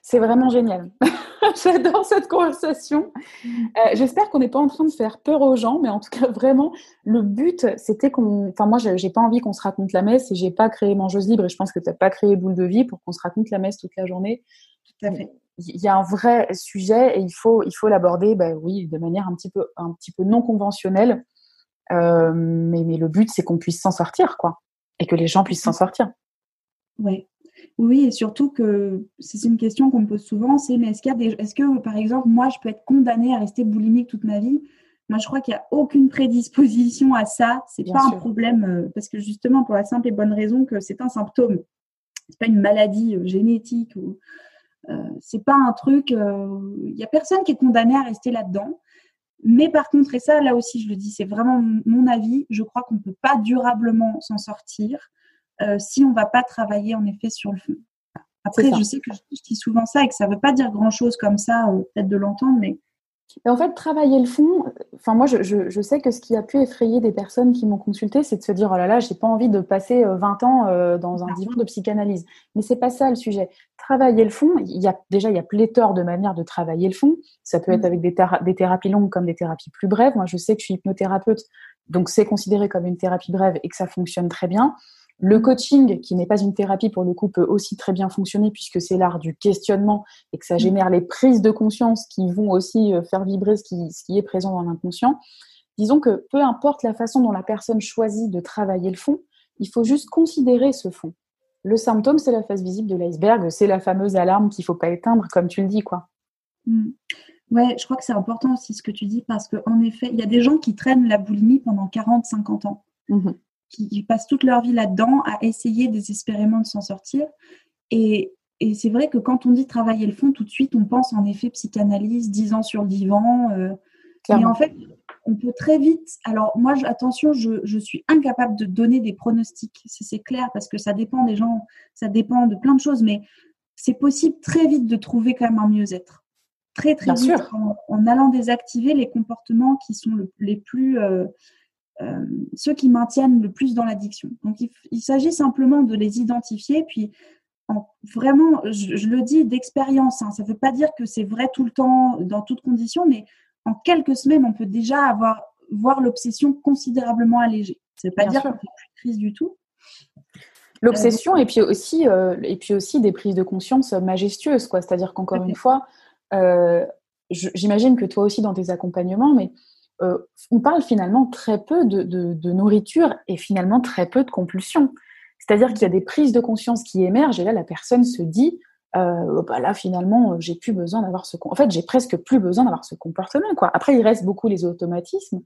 C'est vraiment génial. [LAUGHS] [LAUGHS] J'adore cette conversation. Euh, j'espère qu'on n'est pas en train de faire peur aux gens, mais en tout cas, vraiment, le but, c'était qu'on. Enfin, moi, j'ai pas envie qu'on se raconte la messe et j'ai pas créé Mangeuse Libre et je pense que tu n'as pas créé Boule de Vie pour qu'on se raconte la messe toute la journée. Tout à fait. Il y a un vrai sujet et il faut il faut l'aborder, bah, oui, de manière un petit peu un petit peu non conventionnelle. Euh, mais, mais le but, c'est qu'on puisse s'en sortir, quoi, et que les gens puissent s'en sortir. Ouais, oui, et surtout que c'est une question qu'on me pose souvent, c'est mais est-ce qu'il y a est-ce que par exemple moi je peux être condamnée à rester boulimique toute ma vie? Moi je crois qu'il n'y a aucune prédisposition à ça. C'est pas un problème euh, parce que justement pour la simple et bonne raison que c'est un symptôme. C'est pas une maladie euh, génétique ou euh, c'est pas un truc. Il y a personne qui est condamné à rester là-dedans. Mais par contre, et ça là aussi je le dis, c'est vraiment mon avis. Je crois qu'on ne peut pas durablement s'en sortir euh, si on ne va pas travailler en effet sur le fond. Après, je sais que je dis souvent ça et que ça ne veut pas dire grand-chose comme ça, euh, peut-être de l'entendre, mais... En fait, travailler le fond, enfin moi, je, sais que ce qui a pu effrayer des personnes qui m'ont consulté, c'est de se dire oh là là, j'ai pas envie de passer 20 euh, ans dans un divan de psychanalyse. Mais c'est pas ça le sujet. Travailler le fond, il y a déjà il y a pléthore de manières de travailler le fond. Ça peut être mm. avec des, des thérapies longues comme des thérapies plus brèves. Moi, je sais que je suis hypnothérapeute, donc c'est considéré comme une thérapie brève et que ça fonctionne très bien. Le coaching, qui n'est pas une thérapie pour le coup, peut aussi très bien fonctionner puisque c'est l'art du questionnement et que ça mm. génère les prises de conscience qui vont aussi euh, faire vibrer ce qui, ce qui est présent dans l'inconscient. Disons que peu importe la façon dont la personne choisit de travailler le fond, il faut juste considérer ce fond. le symptôme, c'est la face visible de l'iceberg, c'est la fameuse alarme qu'il faut pas éteindre, comme tu le dis, quoi. Mmh. Ouais, je crois que c'est important aussi ce que tu dis parce qu'en effet, il y a des gens qui traînent la boulimie pendant 40, 50 ans, mmh qui, passent toute leur vie là-dedans à essayer désespérément de s'en sortir. Et, et c'est vrai que quand on dit travailler le fond, tout de suite, on pense en effet psychanalyse, 10 ans sur le divan. Euh, mais en fait, on peut très vite. Alors, moi, attention, je, je, suis incapable de donner des pronostics. C'est clair parce que ça dépend des gens, ça dépend de plein de choses. Mais c'est possible très vite de trouver quand même un mieux-être. Très, très vite. En, allant désactiver les comportements qui sont les plus. Euh, euh, ceux qui maintiennent le plus dans l'addiction. Donc, il, il s'agit simplement de les identifier, puis vraiment, je, le dis d'expérience, hein, ça ne veut pas dire que c'est vrai tout le temps, dans toutes conditions, mais en quelques semaines, on peut déjà avoir voir l'obsession considérablement allégée. Ça ne veut pas dire qu'on fait plus de crise du tout. L'obsession et puis aussi euh, et puis aussi des prises de conscience majestueuses, quoi. C'est-à-dire qu'encore une fois, euh, j'imagine que toi aussi dans tes accompagnements, mais euh, on parle finalement très peu de, de, nourriture et finalement très peu de compulsion. C'est-à-dire qu'il y a des prises de conscience qui émergent et là, la personne se dit, euh, bah là, finalement, j'ai plus besoin d'avoir ce... En fait, j'ai presque plus besoin d'avoir ce comportement, quoi. Après, il reste beaucoup les automatismes,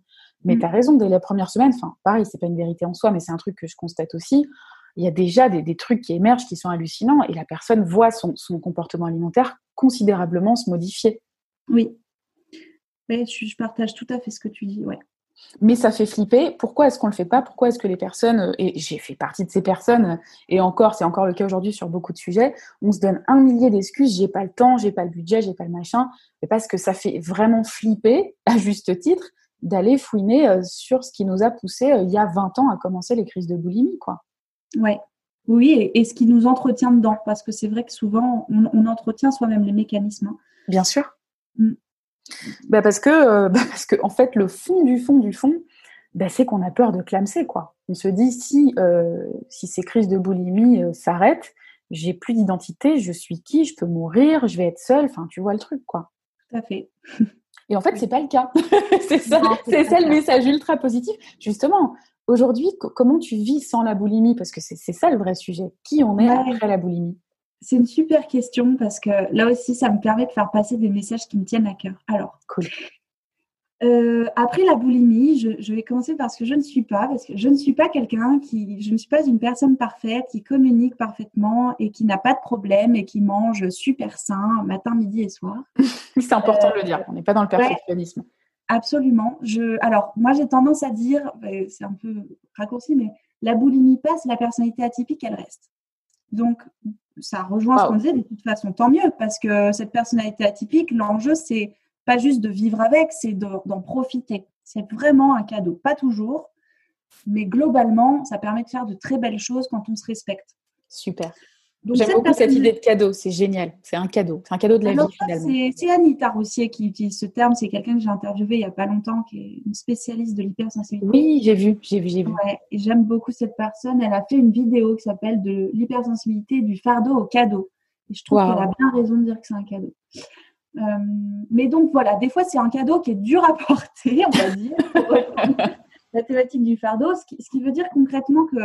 mais mm. tu as raison, dès la première semaine, enfin, pareil, c'est pas une vérité en soi, mais c'est un truc que je constate aussi, il y a déjà des, trucs qui émergent qui sont hallucinants et la personne voit son, comportement alimentaire considérablement se modifier. Oui. Mais je, je, partage tout à fait ce que tu dis, ouais mais ça fait flipper. Pourquoi est-ce qu'on le fait pas? Pourquoi est-ce que les personnes, euh, et j'ai fait partie de ces personnes, et encore, c'est encore le cas aujourd'hui sur beaucoup de sujets, on se donne un millier d'excuses, j'ai pas le temps, j'ai pas le budget, j'ai pas le machin, mais parce que ça fait vraiment flipper, à juste titre, d'aller fouiner euh, sur ce qui nous a poussé euh, il y a 20 ans à commencer les crises de boulimie, quoi. Ouais. Oui, et, ce qui nous entretient dedans, parce que c'est vrai que souvent, on, entretient soi-même les mécanismes. Hein. Bien sûr. Mm. Bah parce que euh, [LAUGHS] bah parce que en fait le fond du fond du fond, bah c'est qu'on a peur de clamser quoi. On se dit si euh, si ces crises de boulimie euh, s'arrêtent, j'ai plus d'identité, je suis qui, je peux mourir, je vais être seule. Enfin, tu vois le truc quoi. Tout à fait. Et en fait, c'est pas le cas. [LAUGHS] c'est ça, c'est ça le message ultra positif. Justement, aujourd'hui, comment tu vis sans la boulimie? Parce que c'est ça le vrai sujet. Qui on est après la boulimie? C'est une super question parce que là aussi, ça me permet de faire passer des messages qui me tiennent à cœur. Alors, cool. Euh, après la boulimie, je, vais commencer par ce que je ne suis pas, parce que je ne suis pas quelqu'un qui, je ne suis pas une personne parfaite qui communique parfaitement et qui n'a pas de problème et qui mange super sain matin, midi et soir. [LAUGHS] c'est important de le dire. On n'est pas dans le perfectionnisme. absolument. Je, alors moi, j'ai tendance à dire, c'est un peu raccourci, mais la boulimie passe, la personnalité atypique, elle reste. Donc, ça rejoint ce qu'on disait, de toute façon, tant mieux, parce que cette personnalité atypique, l'enjeu, c'est pas juste de vivre avec, c'est d'en profiter. C'est vraiment un cadeau. Pas toujours, mais globalement, ça permet de faire de très belles choses quand on se respecte. Super. J'aime beaucoup cette idée de cadeau, c'est génial. C'est un cadeau, c'est un cadeau de la vie finalement. C'est Anita Roussier qui utilise ce terme. C'est quelqu'un que j'ai interviewé il n'y a pas longtemps, qui est une spécialiste de l'hypersensibilité. Oui, j'ai vu, j'ai vu, j'ai vu. et j'aime beaucoup cette personne. Elle a fait une vidéo qui s'appelle de l'hypersensibilité du fardeau au cadeau. Et je trouve qu'elle a bien raison de dire que c'est un cadeau. Euh, mais donc voilà, des fois c'est un cadeau qui est dur à [LAUGHS] porter, on va dire, [LAUGHS] la thématique du fardeau, ce qui, ce qui veut dire concrètement que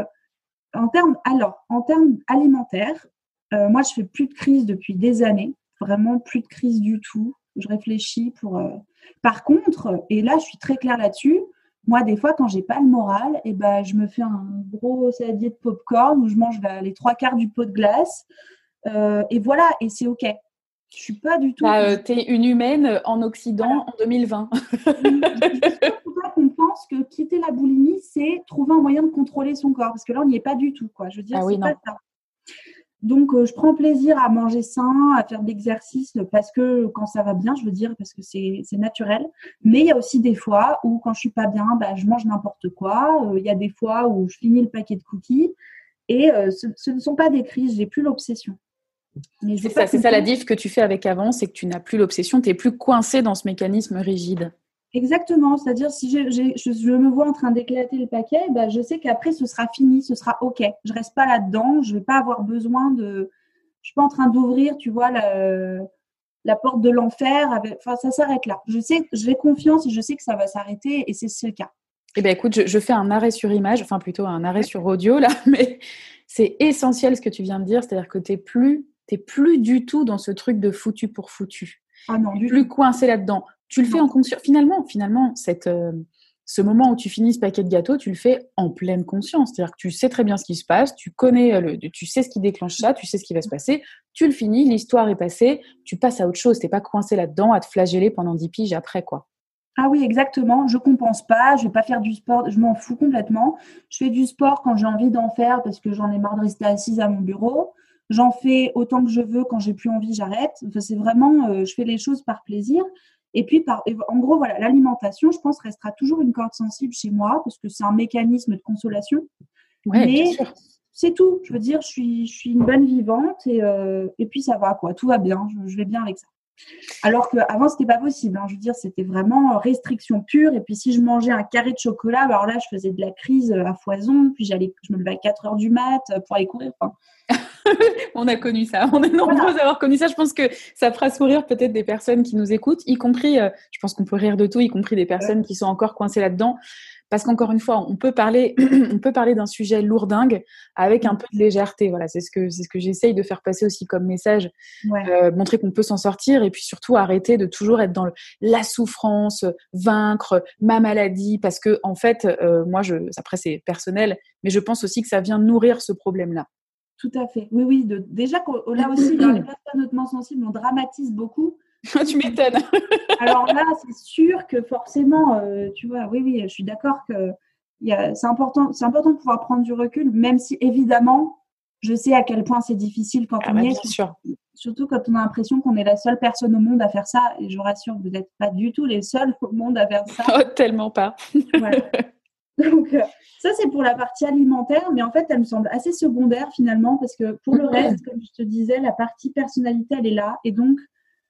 en termes, alors, en termes alimentaires, euh, moi, je fais plus de crise depuis des années, vraiment plus de crise du tout. Je réfléchis pour. Euh, par contre, et là, je suis très claire là-dessus. Moi, des fois, quand j'ai pas le moral, eh ben, je me fais un gros saladier de popcorn où je mange les trois quarts du pot de glace. Euh, et voilà, et c'est ok. Je suis pas du tout. Bah, tu es une humaine en Occident en 2020. [LAUGHS] qu'on pense que quitter la boulimie, c'est trouver un moyen de contrôler son corps. Parce que là, on n'y est pas du tout. Quoi. Je veux dire, ah c'est pas ça. Donc, euh, je prends plaisir à manger sain, à faire de l'exercice parce que quand ça va bien, je veux dire, parce que c'est naturel. Mais il y a aussi des fois où, quand je suis pas bien, bah, je mange n'importe quoi. Euh, il y a des fois où je finis le paquet de cookies. Et euh, ce, ne sont pas des crises, j'ai plus l'obsession. C'est ça, ça, la diff que tu fais avec avant, c'est que tu n'as plus l'obsession, tu n'es plus coincé dans ce mécanisme rigide. Exactement, c'est-à-dire si je, me vois en train d'éclater le paquet, bah, je sais qu'après ce sera fini, ce sera ok. Je reste pas là-dedans, je vais pas avoir besoin de, je suis pas en train d'ouvrir, tu vois, la, la porte de l'enfer. Enfin, ça s'arrête là. Je sais, j'ai confiance et je sais que ça va s'arrêter et c'est le cas. Eh bien, écoute, je, fais un arrêt sur image, enfin plutôt un arrêt sur audio, là, [LAUGHS] mais c'est essentiel ce que tu viens de dire, c'est-à-dire que tu n'es plus, plus du tout dans ce truc de foutu pour foutu. Ah non, plus coincé là-dedans. Tu le fais en conscience. Finalement, finalement, cette, euh, ce moment où tu finis ce paquet de gâteaux, tu le fais en pleine conscience. C'est-à-dire que tu sais très bien ce qui se passe, tu connais, le, tu sais ce qui déclenche ça, tu sais ce qui va se passer, tu le finis, l'histoire est passée, tu passes à autre chose. Tu n'es pas coincé là-dedans à te flageller pendant 10 piges après, quoi. Ah oui, exactement. Je compense pas. Je vais pas faire du sport. Je m'en fous complètement. Je fais du sport quand j'ai envie d'en faire parce que j'en ai marre de rester assise à mon bureau. J'en fais autant que je veux. Quand j'ai plus envie, j'arrête. Enfin, c'est vraiment, euh, je fais les choses par plaisir. Et puis, par, en gros, voilà, l'alimentation, je pense, restera toujours une corde sensible chez moi parce que c'est un mécanisme de consolation. Ouais, Mais c'est tout. Je veux dire, je suis, je suis une bonne vivante et, euh, et puis ça va, quoi. Tout va bien. je vais bien avec ça. Alors qu'avant, ce n'était pas possible. Hein. Je veux dire, c'était vraiment restriction pure. Et puis, si je mangeais un carré de chocolat, alors là, je faisais de la crise à foison. Puis, j'allais, je me levais à 4 heures du mat pour aller courir. [LAUGHS] on a connu ça. On est nombreux à avoir connu ça. Je pense que ça fera sourire peut-être des personnes qui nous écoutent, y compris, euh, je pense qu'on peut rire de tout, y compris des personnes qui sont encore coincées là-dedans parce qu'encore une fois, on peut parler, [CLEARS THROAT] on peut parler d'un sujet lourdingue avec un peu de légèreté. Voilà, c'est ce que c'est ce que j'essaye de faire passer aussi comme message, euh, montrer qu'on peut s'en sortir et puis surtout arrêter de toujours être dans la souffrance, vaincre ma maladie, parce que en fait, euh, moi, je, après c'est personnel, mais je pense aussi que ça vient nourrir ce problème-là. Tout à fait. Oui, oui. De, déjà, là aussi, dans les personnes hautement sensibles, on dramatise beaucoup. [LAUGHS] tu m'étonnes. [LAUGHS] Alors là, c'est sûr que forcément, euh, tu vois, oui, oui, je suis d'accord que c'est important, c'est important de pouvoir prendre du recul, même si évidemment, je sais à quel point c'est difficile quand ah on bah, est. Sûr. Surtout quand on a l'impression qu'on est la seule personne au monde à faire ça. Et je vous rassure, vous n'êtes pas du tout les seuls au monde à faire ça. [LAUGHS] Oh, tellement pas. Donc, euh, ça, c'est pour la partie alimentaire, mais en fait, elle me semble assez secondaire finalement, parce que pour le reste, comme je te disais, la partie personnalité, elle est là. Et donc,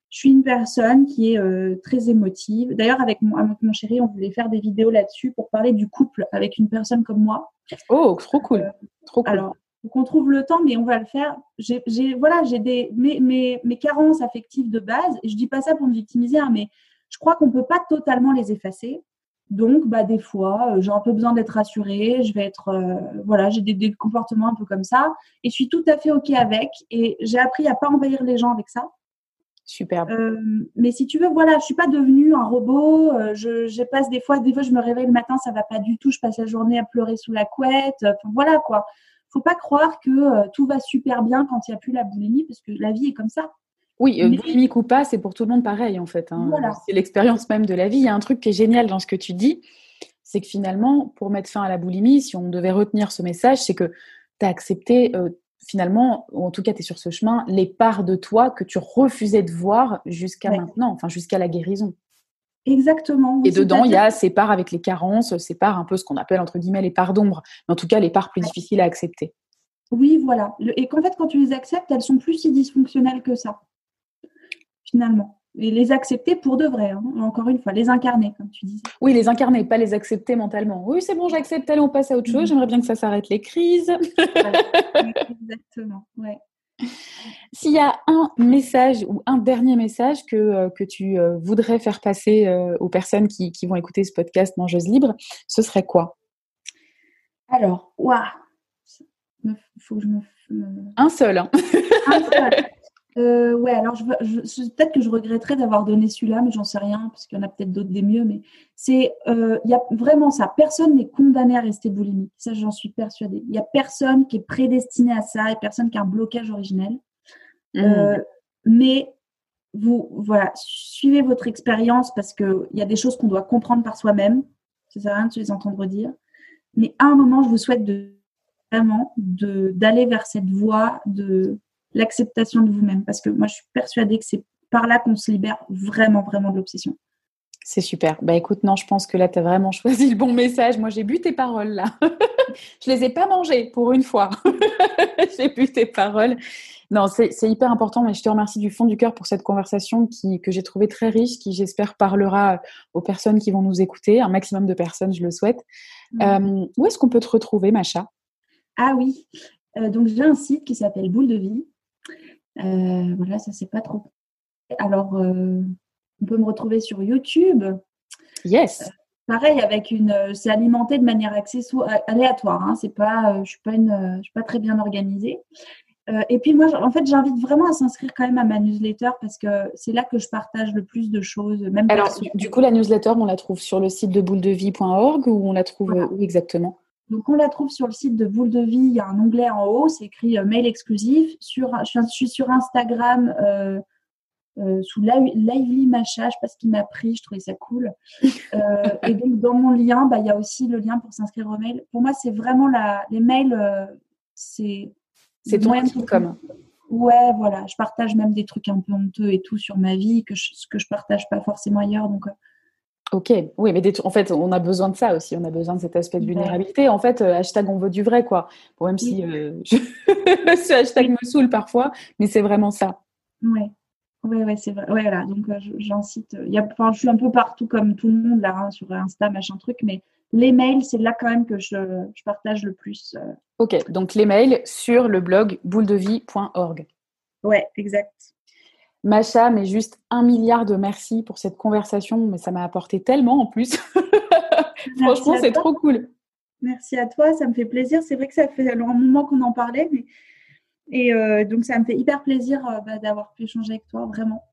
je suis une personne qui est euh, très émotive. D'ailleurs, avec mon, mon chéri, on voulait faire des vidéos là-dessus pour parler du couple avec une personne comme moi. Oh, trop cool. Euh, trop cool. Alors, on trouve le temps, mais on va le faire. J'ai, voilà, j'ai des mes, mes, mes, carences affectives de base. Et je dis pas ça pour me victimiser, hein, mais je crois qu'on peut pas totalement les effacer. Donc, bah, des fois, euh, j'ai un peu besoin d'être rassurée. Je vais être, voilà, j'ai des, des, comportements un peu comme ça, et je suis tout à fait ok avec. Et j'ai appris à pas envahir les gens avec ça. Superbe. Euh, mais si tu veux, voilà, je suis pas devenue un robot. Euh, je, passe des fois, des fois, je me réveille le matin, ça va pas du tout. Je passe la journée à pleurer sous la couette. Enfin, voilà quoi. Faut pas croire que euh, tout va super bien quand il y a plus la boulimie, parce que la vie est comme ça. Oui, boulimique ou pas, c'est pour tout le monde pareil en fait. Hein. C'est l'expérience même de la vie. Il y a un truc qui est génial dans ce que tu dis, c'est que finalement, pour mettre fin à la boulimie, si on devait retenir ce message, c'est que tu as accepté finalement, ou en tout cas tu es sur ce chemin, les parts de toi que tu refusais de voir jusqu'à maintenant, enfin jusqu'à la guérison. Exactement. Et dedans, il y a ces parts avec les carences, ces parts un peu ce qu'on appelle entre guillemets les parts d'ombre, mais en tout cas les parts plus difficiles à accepter. Oui, voilà. Et qu'en fait, quand tu les acceptes, elles sont plus si dysfonctionnelles que ça, finalement et les accepter pour de vrai, hein. encore une fois, les incarner, comme tu disais. Oui, les incarner, pas les accepter mentalement. Oui, c'est bon, j'accepte, allez, on passe à autre chose, mm. j'aimerais bien que ça s'arrête les crises. Exactement, ouais. [LAUGHS] S'il y a un message ou un dernier message que, euh, que tu euh, voudrais faire passer euh, aux personnes qui, qui, vont écouter ce podcast Mangeuse Libre, ce serait quoi? Alors, waouh Il faut que je me... Un seul. Hein. un seul. [LAUGHS] Euh, ouais, alors je, peut-être que je regretterais d'avoir donné celui-là, mais j'en sais rien, parce qu'il y en a peut-être d'autres des mieux. Mais c'est, euh, il y a vraiment ça. Personne n'est condamné à rester boulimique. Ça, j'en suis persuadée. Il y a personne qui est prédestiné à ça et personne qui a un blocage originel. Mmh. Euh, mais vous, voilà, suivez votre expérience parce que il y a des choses qu'on doit comprendre par soi-même. Ça sert à rien de se les entendre dire. Mais à un moment, je vous souhaite de vraiment de d'aller vers cette voie de l'acceptation de vous-même. Parce que moi, je suis persuadée que c'est par là qu'on se libère vraiment, vraiment de l'obsession. C'est super. Bah écoute, non, je pense que là, tu as vraiment [LAUGHS] choisi le bon message. Moi, j'ai bu tes paroles là. [LAUGHS] je les ai pas mangées pour une fois. [LAUGHS] j'ai bu tes paroles. Non, c'est hyper important, mais je te remercie du fond du cœur pour cette conversation qui, que j'ai trouvée très riche, qui j'espère parlera aux personnes qui vont nous écouter, un maximum de personnes, je le souhaite. Mmh. Euh, où est-ce qu'on peut te retrouver, Macha Ah oui, euh, donc j'ai un site qui s'appelle Boule de Vie, euh, voilà, ça c'est pas trop. Alors, euh, on peut me retrouver sur YouTube. Yes. pareil avec une, c'est alimenté de manière aléatoire. Hein, c'est pas, je suis pas une, je suis pas très bien organisée. Euh, et puis moi, en fait, j'invite vraiment à s'inscrire quand même à ma newsletter parce que c'est là que je partage le plus de choses. Même Alors, du coup, la newsletter, on la trouve sur le site de bouledevie.org ou on la trouve où exactement? Donc, on la trouve sur le site de Boule de Vie. Il y a un onglet en haut, c'est écrit euh, mail exclusif. Sur, je, suis sur Instagram euh, sous Lively Macha, je sais pas ce qui m'a pris, je trouvais ça cool. [LAUGHS] et donc, dans mon lien, bah, il y a aussi le lien pour s'inscrire au mail. Pour moi, c'est vraiment la, les mails, c'est c'est ton truc comme. Ouais, voilà. Je partage même des trucs un peu honteux et tout sur ma vie que je, que je partage pas forcément ailleurs. Donc. Euh. Ok, oui, mais en fait, on a besoin de ça aussi. On a besoin de cet aspect de vulnérabilité. En fait, euh, hashtag on veut du vrai, quoi. Bon, même si euh, [LAUGHS] ce hashtag me saoule parfois, mais c'est vraiment ça. Ouais. Oui, ouais, c'est vrai. Ouais, voilà. Donc, j'en cite. Y a, je suis un peu partout comme tout le monde là, hein, sur Insta, machin truc, mais les mails, c'est là quand même que je, je partage le plus. Euh. Ok, donc les mails sur le blog bouledevie.org. Ouais, exact. Macha, mais juste un milliard de merci pour cette conversation, mais ça m'a apporté tellement en plus. [LAUGHS] Franchement, c'est trop cool. Merci à toi, ça me fait plaisir. C'est vrai que ça fait un moment qu'on en parlait, mais... et euh, donc ça me fait hyper plaisir euh, bah, d'avoir pu échanger avec toi, vraiment.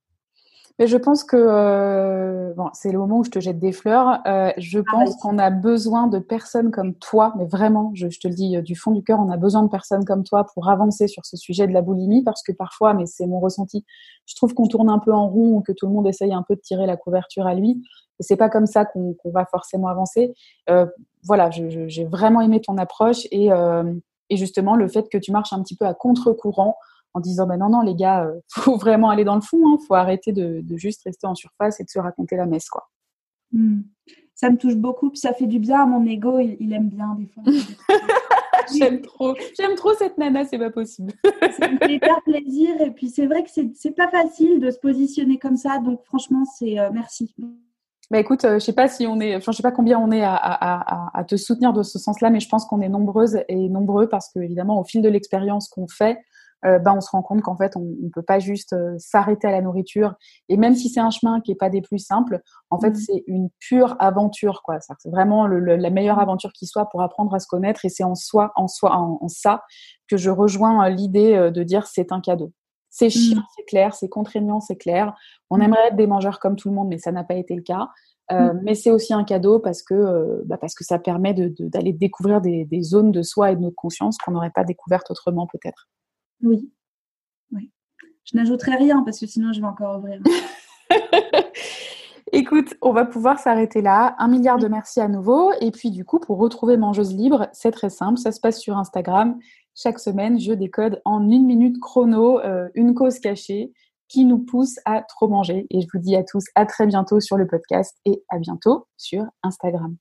Mais je pense que euh, bon, c'est le moment où je te jette des fleurs. Euh, je ah, pense qu'on a besoin de personnes comme toi, mais vraiment, je, te le dis euh, du fond du cœur, on a besoin de personnes comme toi pour avancer sur ce sujet de la boulimie, parce que parfois, mais c'est mon ressenti, je trouve qu'on tourne un peu en rond ou que tout le monde essaye un peu de tirer la couverture à lui. Et c'est pas comme ça qu'on va forcément avancer. Euh, voilà, j'ai vraiment aimé ton approche et, euh, et justement le fait que tu marches un petit peu à contre-courant en disant ben non non les gars euh, [LAUGHS] faut vraiment aller dans le fond hein, faut arrêter de, juste rester en surface et de se raconter la messe quoi. Hmm. ça me touche beaucoup puis ça fait du bien à mon ego il, aime bien des fois. [LAUGHS] J'aime trop. J'aime trop cette nana c'est pas possible. [LAUGHS] Ça me fait hyper plaisir et puis c'est vrai que c'est pas facile de se positionner comme ça donc franchement c'est euh, merci. Bah écoute, euh, je sais pas si on est, enfin je sais pas combien on est à, à, à te soutenir de ce sens-là, mais je pense qu'on est nombreuses et nombreux parce que évidemment au fil de l'expérience qu'on fait, euh, ben on se rend compte qu'en fait on ne peut pas juste euh, s'arrêter à la nourriture et même si c'est un chemin qui est pas des plus simples en fait mmh. c'est une pure aventure quoi c'est vraiment la meilleure aventure qui soit pour apprendre à se connaître et c'est en soi en soi en, ça que je rejoins euh, l'idée de dire c'est un cadeau c'est mmh. chiant c'est clair c'est contraignant c'est clair on mmh. aimerait être des mangeurs comme tout le monde mais ça n'a pas été le cas mais c'est aussi un cadeau parce que, bah parce que ça permet d'aller de, découvrir des, des, zones de soi et de notre conscience qu'on n'aurait pas découvertes autrement peut-être. Oui. oui. Je n'ajouterai rien parce que sinon je vais encore ouvrir. [LAUGHS] Écoute, on va pouvoir s'arrêter là. Un milliard de merci à nouveau. Et puis du coup, pour retrouver Mangeuse Libre, c'est très simple. Ça se passe sur Instagram. Chaque semaine, je décode en une minute chrono euh, une cause cachée qui nous pousse à trop manger. Et je vous dis à tous à très bientôt sur le podcast et à bientôt sur Instagram.